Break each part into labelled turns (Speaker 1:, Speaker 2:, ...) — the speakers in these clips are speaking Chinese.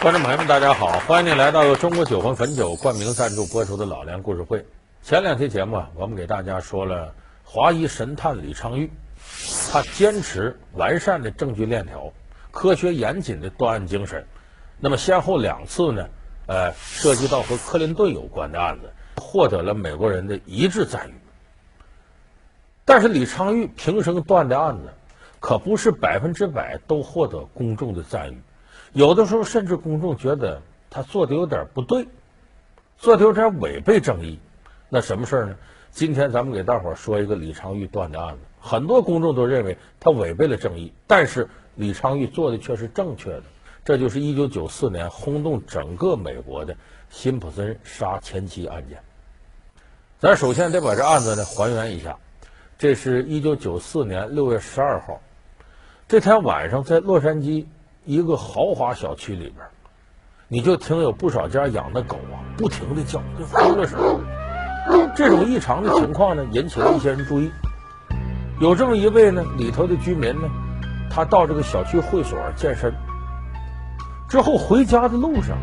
Speaker 1: 观众朋友们，大家好！欢迎您来到由中国酒魂汾酒冠名赞助播出的《老梁故事会》。前两期节目啊，我们给大家说了华裔神探李昌钰，他坚持完善的证据链条、科学严谨的断案精神。那么先后两次呢，呃，涉及到和克林顿有关的案子，获得了美国人的一致赞誉。但是李昌钰平生断的案子，可不是百分之百都获得公众的赞誉。有的时候，甚至公众觉得他做的有点不对，做的有点违背正义。那什么事儿呢？今天咱们给大伙儿说一个李昌钰断的案子。很多公众都认为他违背了正义，但是李昌钰做的却是正确的。这就是一九九四年轰动整个美国的辛普森杀前妻案件。咱首先得把这案子呢还原一下。这是一九九四年六月十二号，这天晚上在洛杉矶。一个豪华小区里边，你就听有不少家养的狗啊，不停的叫，跟疯了似的。这种异常的情况呢，引起了一些人注意。有这么一位呢，里头的居民呢，他到这个小区会所健身，之后回家的路上，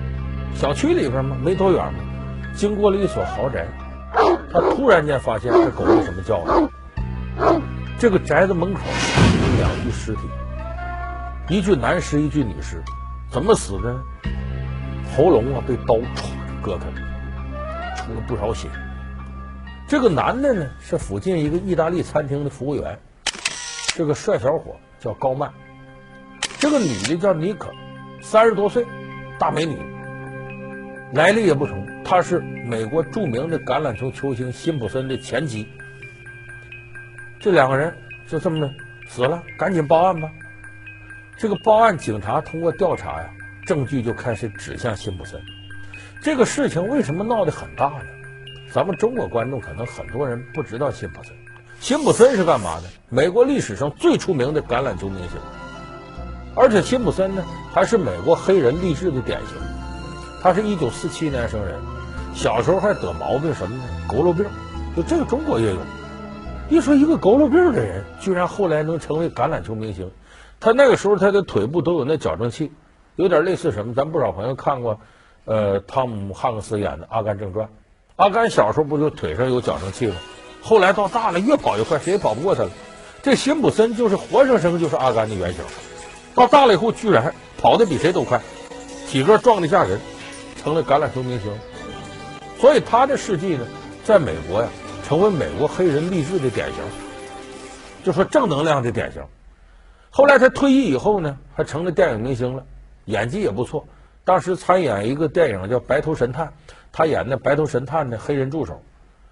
Speaker 1: 小区里边嘛，没多远嘛，经过了一所豪宅，他突然间发现这狗为什么叫呢？这个宅子门口有两具尸体。一具男尸，一具女尸，怎么死的？喉咙啊被刀歘割开了，出了不少血。这个男的呢是附近一个意大利餐厅的服务员，这个帅小伙叫高曼。这个女的叫妮可，三十多岁，大美女，来历也不同，她是美国著名的橄榄球球星辛普森的前妻。这两个人就这么的死了，赶紧报案吧。这个报案，警察通过调查呀，证据就开始指向辛普森。这个事情为什么闹得很大呢？咱们中国观众可能很多人不知道辛普森。辛普森是干嘛的？美国历史上最出名的橄榄球明星，而且辛普森呢，还是美国黑人励志的典型。他是一九四七年生人，小时候还得毛病什么呢？佝偻病，就这个中国也有。一说一个佝偻病的人，居然后来能成为橄榄球明星。他那个时候，他的腿部都有那矫正器，有点类似什么？咱不少朋友看过，呃，汤姆汉克斯演的《阿甘正传》。阿甘小时候不就腿上有矫正器吗？后来到大了，越跑越快，谁也跑不过他了。这辛普森就是活生生就是阿甘的原型。到大了以后，居然跑得比谁都快，体格壮得吓人，成了橄榄球明星。所以他的事迹呢，在美国呀，成为美国黑人励志的典型，就说正能量的典型。后来他退役以后呢，还成了电影明星了，演技也不错。当时参演一个电影叫《白头神探》，他演的白头神探的黑人助手。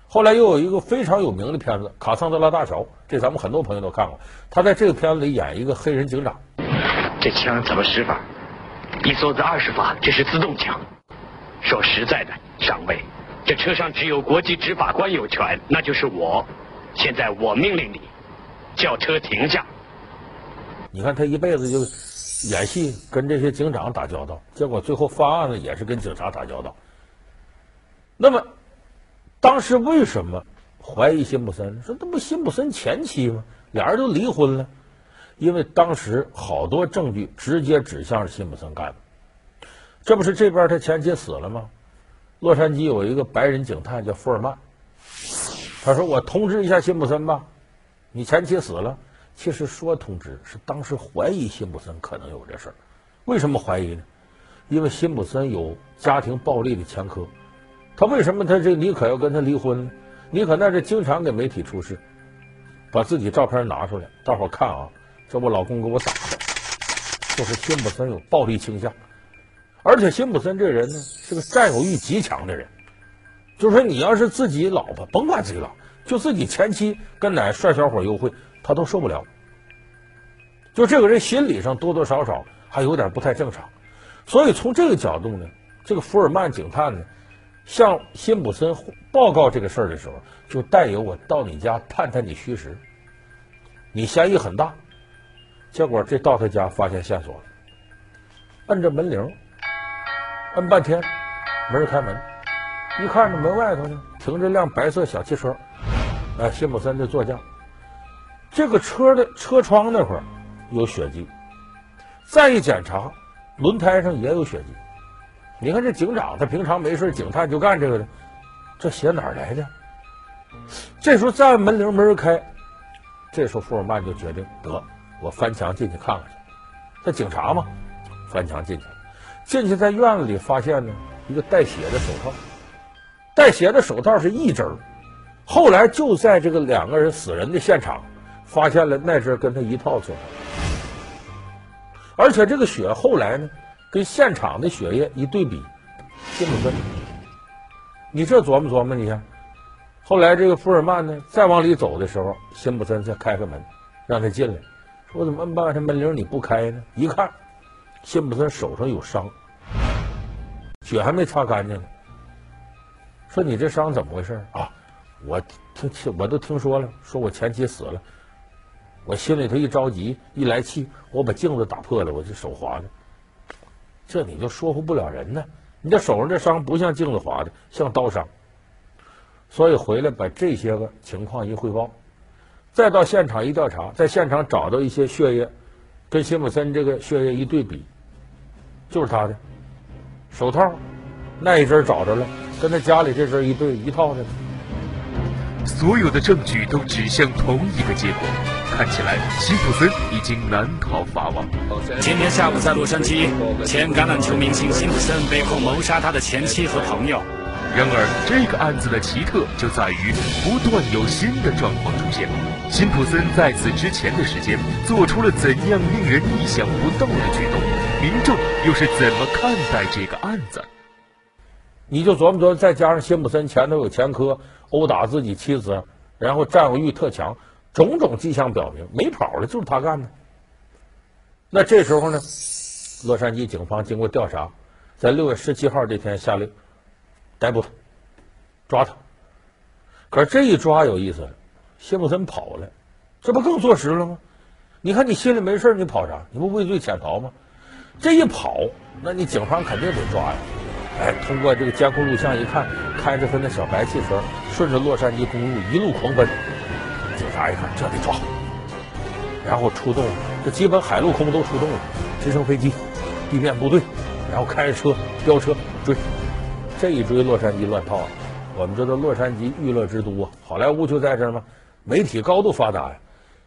Speaker 1: 后来又有一个非常有名的片子《卡桑德拉大桥》，这咱们很多朋友都看过。他在这个片子里演一个黑人警长。
Speaker 2: 这枪怎么使法？一梭子二十发，这是自动枪。说实在的，上尉，这车上只有国际执法官有权，那就是我。现在我命令你，叫车停下。
Speaker 1: 你看他一辈子就演戏，跟这些警长打交道，结果最后犯案呢也是跟警察打交道。那么，当时为什么怀疑辛普森？说那不辛普森前妻吗？俩人都离婚了，因为当时好多证据直接指向是辛普森干的。这不是这边他前妻死了吗？洛杉矶有一个白人警探叫福尔曼，他说：“我通知一下辛普森吧，你前妻死了。”其实说通知是当时怀疑辛普森可能有这事儿，为什么怀疑呢？因为辛普森有家庭暴力的前科，他为什么他这妮可要跟他离婚呢？妮可那是经常给媒体出示，把自己照片拿出来，大伙看啊，这我老公给我打的，就是辛普森有暴力倾向，而且辛普森这人呢是个占有欲极强的人，就是说你要是自己老婆，甭管自己老婆，就自己前妻跟哪个帅小伙幽会。他都受不了，就这个人心理上多多少少还有点不太正常，所以从这个角度呢，这个福尔曼警探呢，向辛普森报告这个事儿的时候，就带有我到你家探探你虚实，你嫌疑很大，结果这到他家发现线索了，摁着门铃，摁半天，没人开门，一看这门外头呢停着辆白色小汽车，哎，辛普森的座驾。这个车的车窗那块儿有血迹，再一检查，轮胎上也有血迹。你看这警长，他平常没事警探就干这个的，这血哪儿来的？这时候再按门铃，没人开。这时候福尔曼就决定得，我翻墙进去看看去。这警察嘛，翻墙进去，进去在院子里发现呢一个带血的手套，带血的手套是一针儿。后来就在这个两个人死人的现场，发现了那只跟他一套手套，而且这个血后来呢，跟现场的血液一对比，辛普森，你这琢磨琢磨，你看，后来这个福尔曼呢，再往里走的时候，辛普森才开开门，让他进来，说怎么按半天门铃你不开呢？一看，辛普森手上有伤，血还没擦干净呢，说你这伤怎么回事？啊？我听听，我都听说了，说我前妻死了，我心里头一着急，一来气，我把镜子打破了，我这手划的，这你就说服不了人呢。你这手上这伤不像镜子划的，像刀伤。所以回来把这些个情况一汇报，再到现场一调查，在现场找到一些血液，跟辛普森这个血液一对比，就是他的手套，那一针找着了，跟他家里这针一对一套的。
Speaker 3: 所有的证据都指向同一个结果，看起来辛普森已经难逃法网。
Speaker 4: 今天下午在洛杉矶，前橄榄球明星辛普森被控谋杀他的前妻和朋友。
Speaker 3: 然而，这个案子的奇特就在于不断有新的状况出现。辛普森在此之前的时间做出了怎样令人意想不到的举动？民众又是怎么看待这个案子？
Speaker 1: 你就琢磨琢磨，再加上辛普森前头有前科。殴打自己妻子，然后占有欲特强，种种迹象表明没跑了，就是他干的。那这时候呢，洛杉矶警方经过调查，在六月十七号这天下令逮捕他，抓他。可是这一抓有意思了，辛普森跑了，这不更坐实了吗？你看你心里没事，你跑啥？你不畏罪潜逃吗？这一跑，那你警方肯定得抓呀。哎，通过这个监控录像一看，开着他那小白汽车，顺着洛杉矶公路一路狂奔。警察一看，这得抓，然后出动，这基本海陆空都出动了，直升飞机、地面部队，然后开着车飙车追。这一追，洛杉矶乱套了。我们知道洛杉矶娱乐之都啊，好莱坞就在这儿吗？媒体高度发达呀，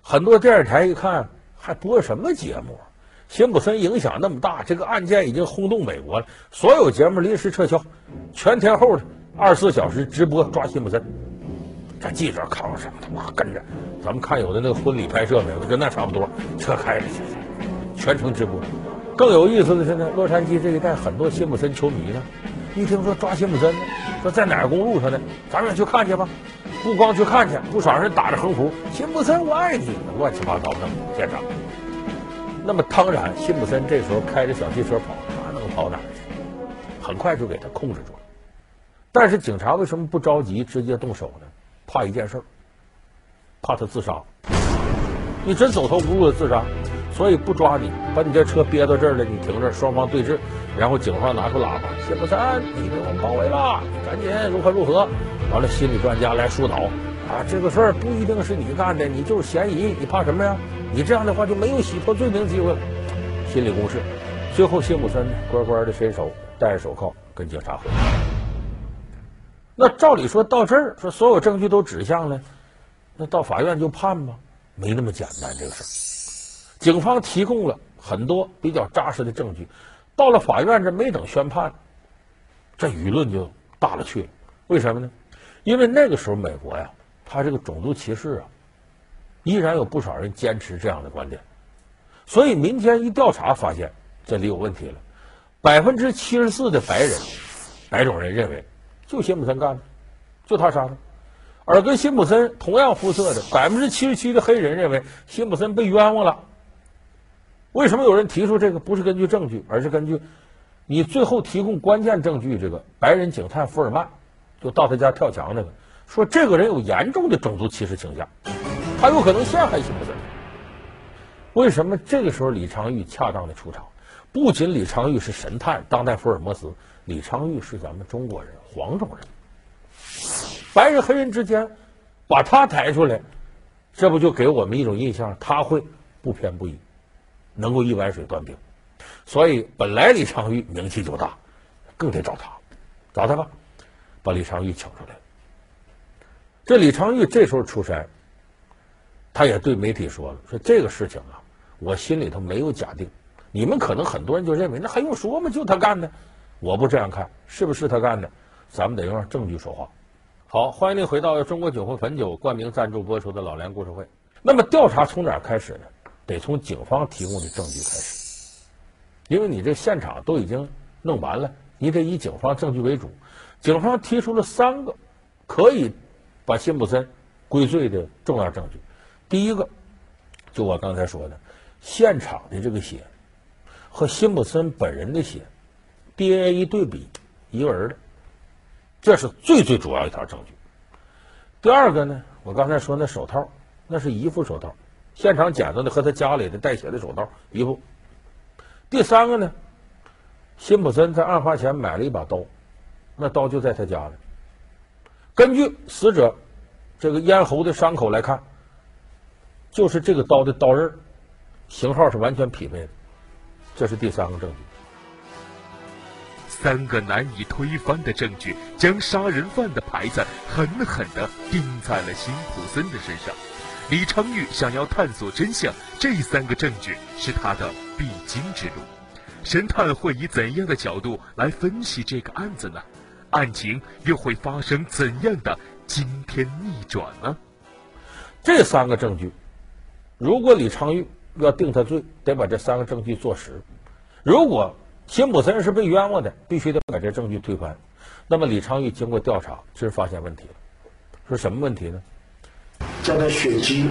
Speaker 1: 很多电视台一看还播什么节目？辛普森影响那么大，这个案件已经轰动美国了。所有节目临时撤销，全天候的二十四小时直播抓辛普森。这记者扛上？他妈跟着，咱们看有的那个婚礼拍摄没有？跟那差不多，车开着去，全程直播。更有意思的是呢，洛杉矶这一带很多辛普森球迷呢，一听说抓辛普森呢，说在哪个公路上呢？咱们也去看去吧。不光去看去，不少人打着横幅：“辛普森，我爱你！”乱七八糟的现场。那么当然，辛普森这时候开着小汽车跑，他能跑哪儿去？很快就给他控制住了。但是警察为什么不着急直接动手呢？怕一件事儿，怕他自杀。你真走投无路的自杀，所以不抓你，把你这车憋到这儿了，你停这儿，双方对峙，然后警方拿出喇叭：“辛普森，你被我们包围了，赶紧如何如何。”完了，心理专家来疏导啊，这个事儿不一定是你干的，你就是嫌疑，你怕什么呀？你这样的话就没有洗脱罪名机会了。心理攻势，最后谢普森呢乖乖的伸手，戴着手铐跟警察回。那照理说到这儿，说所有证据都指向了，那到法院就判吧？没那么简单这个事儿。警方提供了很多比较扎实的证据，到了法院这没等宣判，这舆论就大了去了。为什么呢？因为那个时候美国呀，他这个种族歧视啊。依然有不少人坚持这样的观点，所以民间一调查发现这里有问题了。百分之七十四的白人、白种人认为，就辛普森干的，就他杀的；而跟辛普森同样肤色的百分之七十七的黑人认为，辛普森被冤枉了。为什么有人提出这个？不是根据证据，而是根据你最后提供关键证据。这个白人警探福尔曼就到他家跳墙那个，说这个人有严重的种族歧视倾向。他有可能陷害辛普森。为什么这个时候李昌钰恰当的出场？不仅李昌钰是神探、当代福尔摩斯，李昌钰是咱们中国人、黄种人。白人黑人之间把他抬出来，这不就给我们一种印象？他会不偏不倚，能够一碗水端平。所以本来李昌钰名气就大，更得找他，找他吧，把李昌钰请出来。这李昌钰这时候出山，他也对媒体说了：“说这个事情啊，我心里头没有假定。你们可能很多人就认为那还用说吗？就他干的，我不这样看，是不是他干的？咱们得用证据说话。”好，欢迎您回到中国酒会汾酒冠名赞助播出的老梁故事会。那么调查从哪儿开始呢？得从警方提供的证据开始，因为你这现场都已经弄完了，你得以警方证据为主。警方提出了三个可以把辛普森归罪的重要证据。第一个，就我刚才说的，现场的这个血和辛普森本人的血 DNA 一对比，一个人的，这是最最主要一条证据。第二个呢，我刚才说那手套，那是一副手套。现场捡到的和他家里的带血的手套一副。第三个呢，辛普森在案发前买了一把刀，那刀就在他家里。根据死者这个咽喉的伤口来看，就是这个刀的刀刃型号是完全匹配的，这是第三个证据。
Speaker 3: 三个难以推翻的证据，将杀人犯的牌子狠狠地钉在了辛普森的身上。李昌钰想要探索真相，这三个证据是他的必经之路。神探会以怎样的角度来分析这个案子呢？案情又会发生怎样的惊天逆转呢？
Speaker 1: 这三个证据，如果李昌钰要定他罪，得把这三个证据坐实；如果辛普森是被冤枉的，必须得把这证据推翻。那么李昌钰经过调查，真发现问题了。说什么问题呢？
Speaker 5: 在他血迹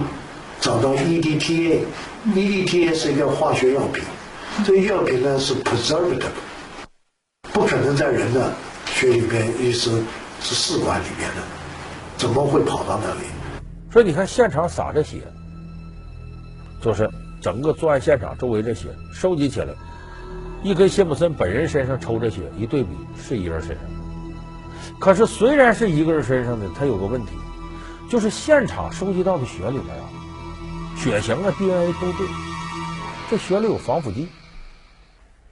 Speaker 5: 找到 EDTA，EDTA 是一个化学药品，这个药品呢是 preservative，不可能在人的血里边，意思是试管里面的，怎么会跑到那里？
Speaker 1: 所以你看现场洒着血，就是整个作案现场周围的血收集起来，一跟辛普森本人身上抽着血一对比，是一个人身上。可是虽然是一个人身上的，他有个问题。就是现场收集到的血里面啊，血型啊、DNA 都对，这血里有防腐剂。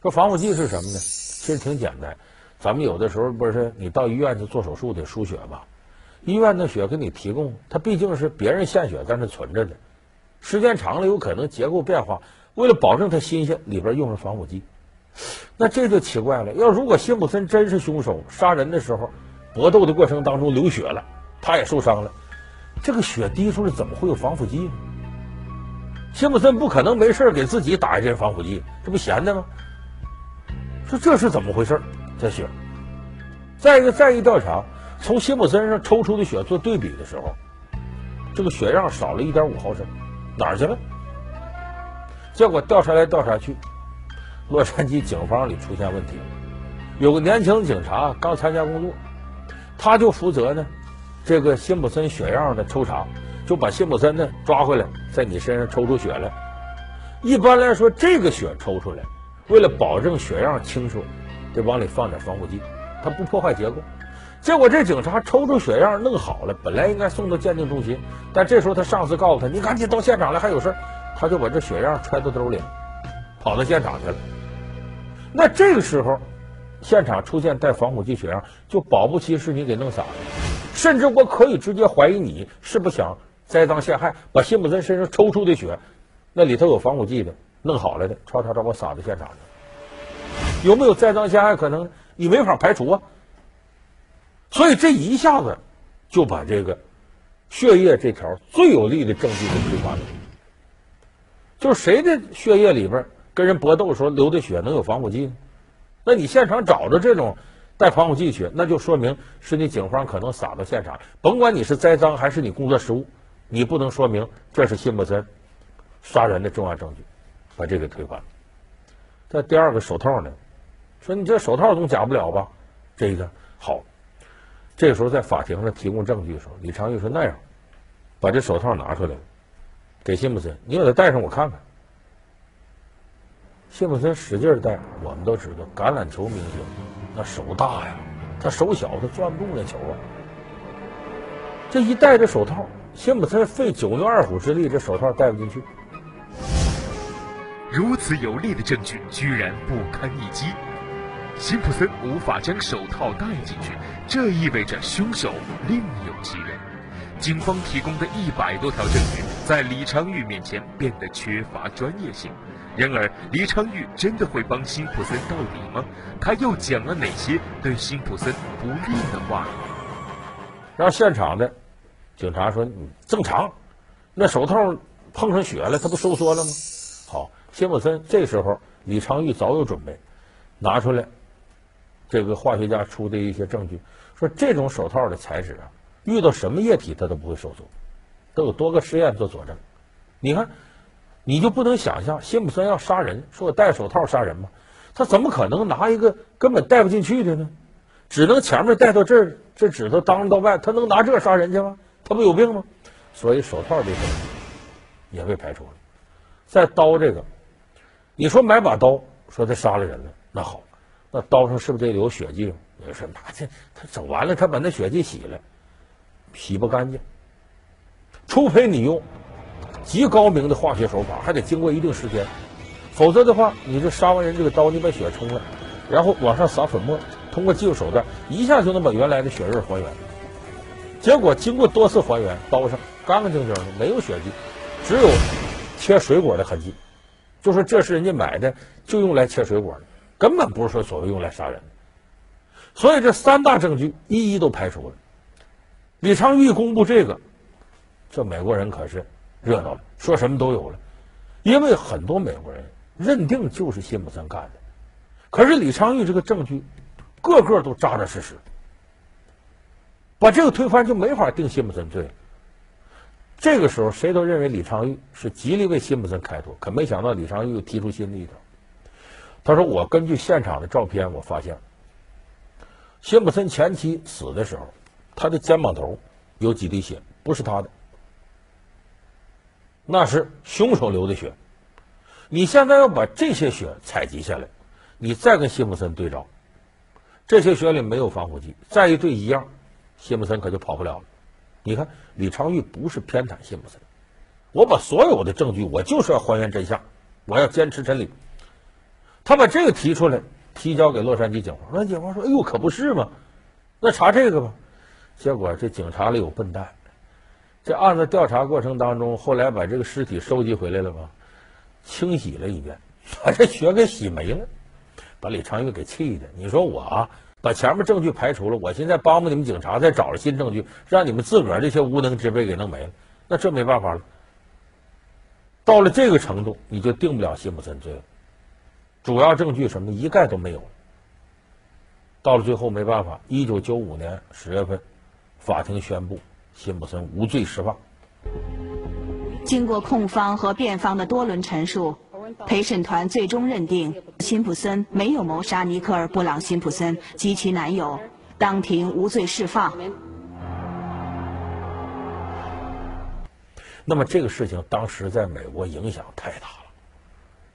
Speaker 1: 说防腐剂是什么呢？其实挺简单，咱们有的时候不是你到医院去做手术得输血吧？医院的血给你提供，它毕竟是别人献血在那存着的，时间长了有可能结构变化。为了保证它新鲜，里边用上防腐剂。那这就奇怪了，要如果辛普森真是凶手，杀人的时候搏斗的过程当中流血了，他也受伤了。这个血滴出来怎么会有防腐剂呢？辛普森不可能没事给自己打一针防腐剂，这不闲的吗？说这是怎么回事？这血，再一个再一调查，从辛普森上抽出的血做对比的时候，这个血样少了一点五毫升，哪儿去了？结果调查来调查去，洛杉矶警方里出现问题，有个年轻警察刚参加工作，他就负责呢。这个辛普森血样的抽查，就把辛普森呢抓回来，在你身上抽出血来。一般来说，这个血抽出来，为了保证血样清楚，得往里放点防腐剂，它不破坏结构。结果这警察抽出血样弄好了，本来应该送到鉴定中心，但这时候他上司告诉他：“你赶紧到现场来，还有事。”他就把这血样揣到兜里，跑到现场去了。那这个时候，现场出现带防腐剂血样，就保不齐是你给弄洒的。甚至我可以直接怀疑你是不想栽赃陷害，把辛普森身上抽出的血，那里头有防腐剂的，弄好了的，唰唰唰我撒到现场去，有没有栽赃陷害可能？你没法排除啊。所以这一下子就把这个血液这条最有力的证据给推翻了。就是谁的血液里边跟人搏斗的时候流的血能有防腐剂呢？那你现场找着这种。带防腐剂血，那就说明是你警方可能撒到现场。甭管你是栽赃还是你工作失误，你不能说明这是辛普森杀人的重要证据，把这个推翻。这第二个手套呢，说你这手套总假不了吧？这个好，这个时候在法庭上提供证据的时候，李昌钰说那样，把这手套拿出来，给辛普森，你给他戴上我看看。辛普森使劲戴，我们都知道橄榄球明星。那手大呀，他手小，他攥不住那球啊。这一戴着手套，辛普森费九牛二虎之力，这手套戴不进去。
Speaker 3: 如此有力的证据，居然不堪一击。辛普森无法将手套戴进去，这意味着凶手另有其人。警方提供的一百多条证据，在李昌钰面前变得缺乏专业性。然而，李昌钰真的会帮辛普森到底吗？他又讲了哪些对辛普森不利的话？
Speaker 1: 让现场的警察说：“你正常，那手套碰上血了，它不收缩了吗？”好，辛普森这时候，李昌钰早有准备，拿出来这个化学家出的一些证据，说这种手套的材质啊。遇到什么液体它都不会收缩，都有多个实验做佐证。你看，你就不能想象辛普森要杀人，说我戴手套杀人吗？他怎么可能拿一个根本戴不进去的呢？只能前面戴到这儿，这指头当到外，他能拿这杀人去吗？他不有病吗？所以手套这个也被排除了。再刀这个，你说买把刀，说他杀了人了，那好，那刀上是不是得有血迹？有人说那这他整完了，他把那血迹洗了。洗不干净，除非你用极高明的化学手法，还得经过一定时间，否则的话，你这杀完人这个刀，你把血冲了，然后往上撒粉末，通过技术手段，一下就能把原来的血刃还原。结果经过多次还原，刀上干干净净的，没有血迹，只有切水果的痕迹，就说这是人家买的，就用来切水果的，根本不是说所谓用来杀人的。所以这三大证据一一都排除了。李昌钰公布这个，这美国人可是热闹了，说什么都有了，因为很多美国人认定就是辛普森干的，可是李昌钰这个证据个个都扎扎实实，把这个推翻就没法定辛普森罪。这个时候谁都认为李昌钰是极力为辛普森开脱，可没想到李昌钰又提出新的一条，他说：“我根据现场的照片，我发现辛普森前妻死的时候。”他的肩膀头有几滴血，不是他的，那是凶手流的血。你现在要把这些血采集下来，你再跟辛普森对照，这些血里没有防腐剂，再一对一样，辛普森可就跑不了了。你看，李昌钰不是偏袒辛普森，我把所有的证据，我就是要还原真相，我要坚持真理。他把这个提出来，提交给洛杉矶警方，洛杉矶警方说：“哎呦，可不是嘛，那查这个吧。”结果这警察里有笨蛋，这案子调查过程当中，后来把这个尸体收集回来了吧，清洗了一遍，把这血给洗没了，把李昌钰给气的。你说我啊，把前面证据排除了，我现在帮帮你们警察，再找着新证据，让你们自个儿这些无能之辈给弄没了，那这没办法了。到了这个程度，你就定不了辛普森罪了，主要证据什么一概都没有。到了最后没办法，一九九五年十月份。法庭宣布辛普森无罪释放。
Speaker 6: 经过控方和辩方的多轮陈述，陪审团最终认定辛普森没有谋杀尼克尔·布朗·辛普森及其男友，当庭无罪释放。
Speaker 1: 那么这个事情当时在美国影响太大了。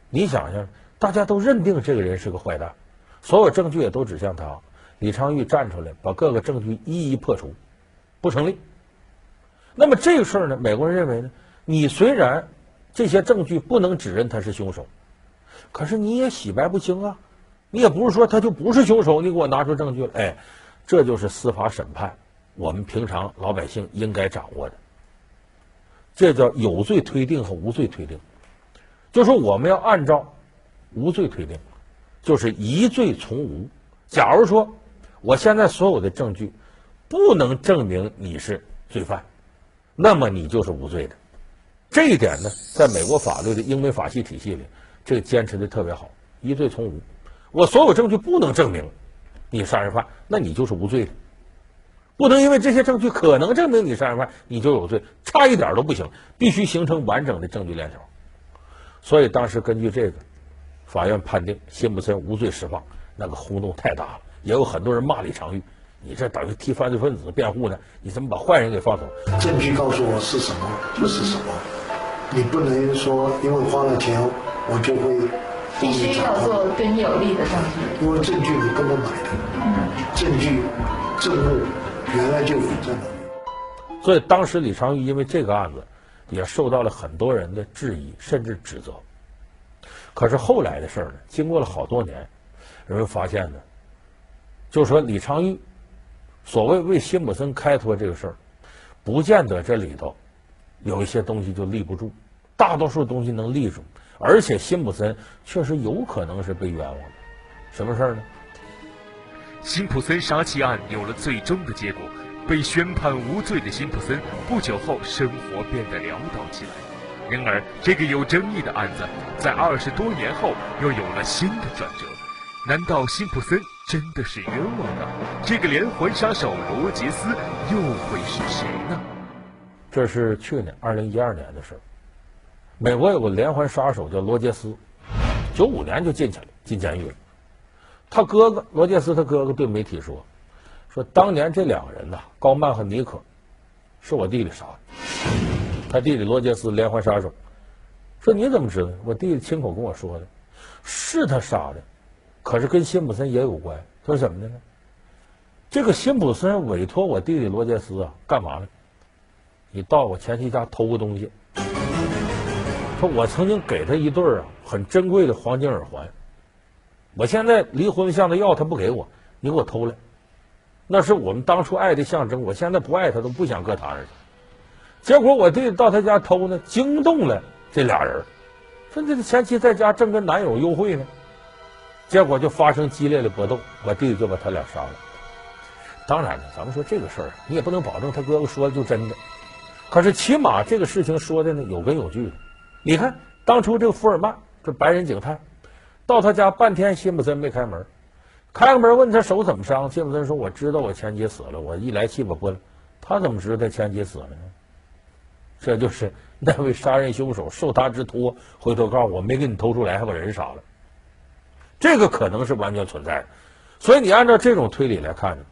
Speaker 1: 你想想，大家都认定这个人是个坏蛋，所有证据也都指向他。李昌钰站出来，把各个证据一一破除。不成立。那么这个事儿呢？美国人认为呢？你虽然这些证据不能指认他是凶手，可是你也洗白不清啊！你也不是说他就不是凶手，你给我拿出证据来。哎，这就是司法审判，我们平常老百姓应该掌握的。这叫有罪推定和无罪推定。就说我们要按照无罪推定，就是疑罪从无。假如说我现在所有的证据。不能证明你是罪犯，那么你就是无罪的。这一点呢，在美国法律的英美法系体系里，这个坚持的特别好，疑罪从无。我所有证据不能证明你杀人犯，那你就是无罪的。不能因为这些证据可能证明你杀人犯，你就有罪，差一点都不行，必须形成完整的证据链条。所以当时根据这个，法院判定辛普森无罪释放，那个轰动太大了，也有很多人骂李昌钰。你这等于替犯罪分子辩护呢？你怎么把坏人给放走？
Speaker 5: 证据告诉我是什么就是什么，你不能说因为花了钱我就会。
Speaker 7: 必须要做对你有利的证据。
Speaker 5: 因为证据你不能买的，嗯、证据证物原来就有在那里。
Speaker 1: 所以当时李昌钰因为这个案子，也受到了很多人的质疑甚至指责。可是后来的事儿呢，经过了好多年，人们发现呢，就说李昌钰所谓为辛普森开脱这个事儿，不见得这里头有一些东西就立不住，大多数东西能立住，而且辛普森确实有可能是被冤枉的。什么事儿呢？
Speaker 3: 辛普森杀妻案有了最终的结果，被宣判无罪的辛普森不久后生活变得潦倒起来。然而，这个有争议的案子在二十多年后又有了新的转折。难道辛普森真的是冤枉的？这个连环杀手罗杰斯又会是谁呢？
Speaker 1: 这是去年二零一二年的事儿。美国有个连环杀手叫罗杰斯，九五年就进去了，进监狱了。他哥哥罗杰斯，他哥哥对媒体说：“说当年这两个人呐，高曼和尼克，是我弟弟杀的。他弟弟罗杰斯连环杀手。说你怎么知道？我弟弟亲口跟我说的，是他杀的，可是跟辛普森也有关。他说怎么的呢？这个辛普森委托我弟弟罗杰斯啊，干嘛呢？你到我前妻家偷个东西。说我曾经给他一对儿啊很珍贵的黄金耳环。”我现在离婚向他要，他不给我，你给我偷来，那是我们当初爱的象征。我现在不爱他，都不想搁他那去。结果我弟弟到他家偷呢，惊动了这俩人，说这个前妻在家正跟男友幽会呢，结果就发生激烈的搏斗，我弟弟就把他俩杀了。当然了，咱们说这个事儿，你也不能保证他哥哥说的就真的，可是起码这个事情说的呢有根有据。你看当初这个福尔曼，这白人警探。到他家半天，辛普森没开门。开个门问他手怎么伤，辛普森说：“我知道我前妻死了，我一来气把昏了。”他怎么知道他前妻死了呢？这就是那位杀人凶手受他之托，回头告诉我没给你偷出来，还把人杀了。这个可能是完全存在的。所以你按照这种推理来看呢，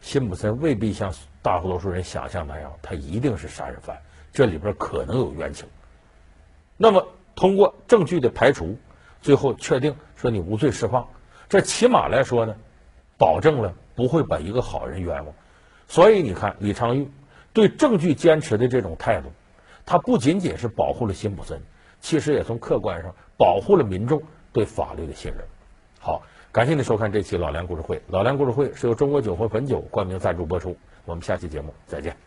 Speaker 1: 辛普森未必像大多数人想象那样，他一定是杀人犯。这里边可能有冤情。那么通过证据的排除。最后确定说你无罪释放，这起码来说呢，保证了不会把一个好人冤枉。所以你看李昌钰对证据坚持的这种态度，它不仅仅是保护了辛普森，其实也从客观上保护了民众对法律的信任。好，感谢您收看这期老梁故事会。老梁故事会是由中国酒魂汾酒冠名赞助播出。我们下期节目再见。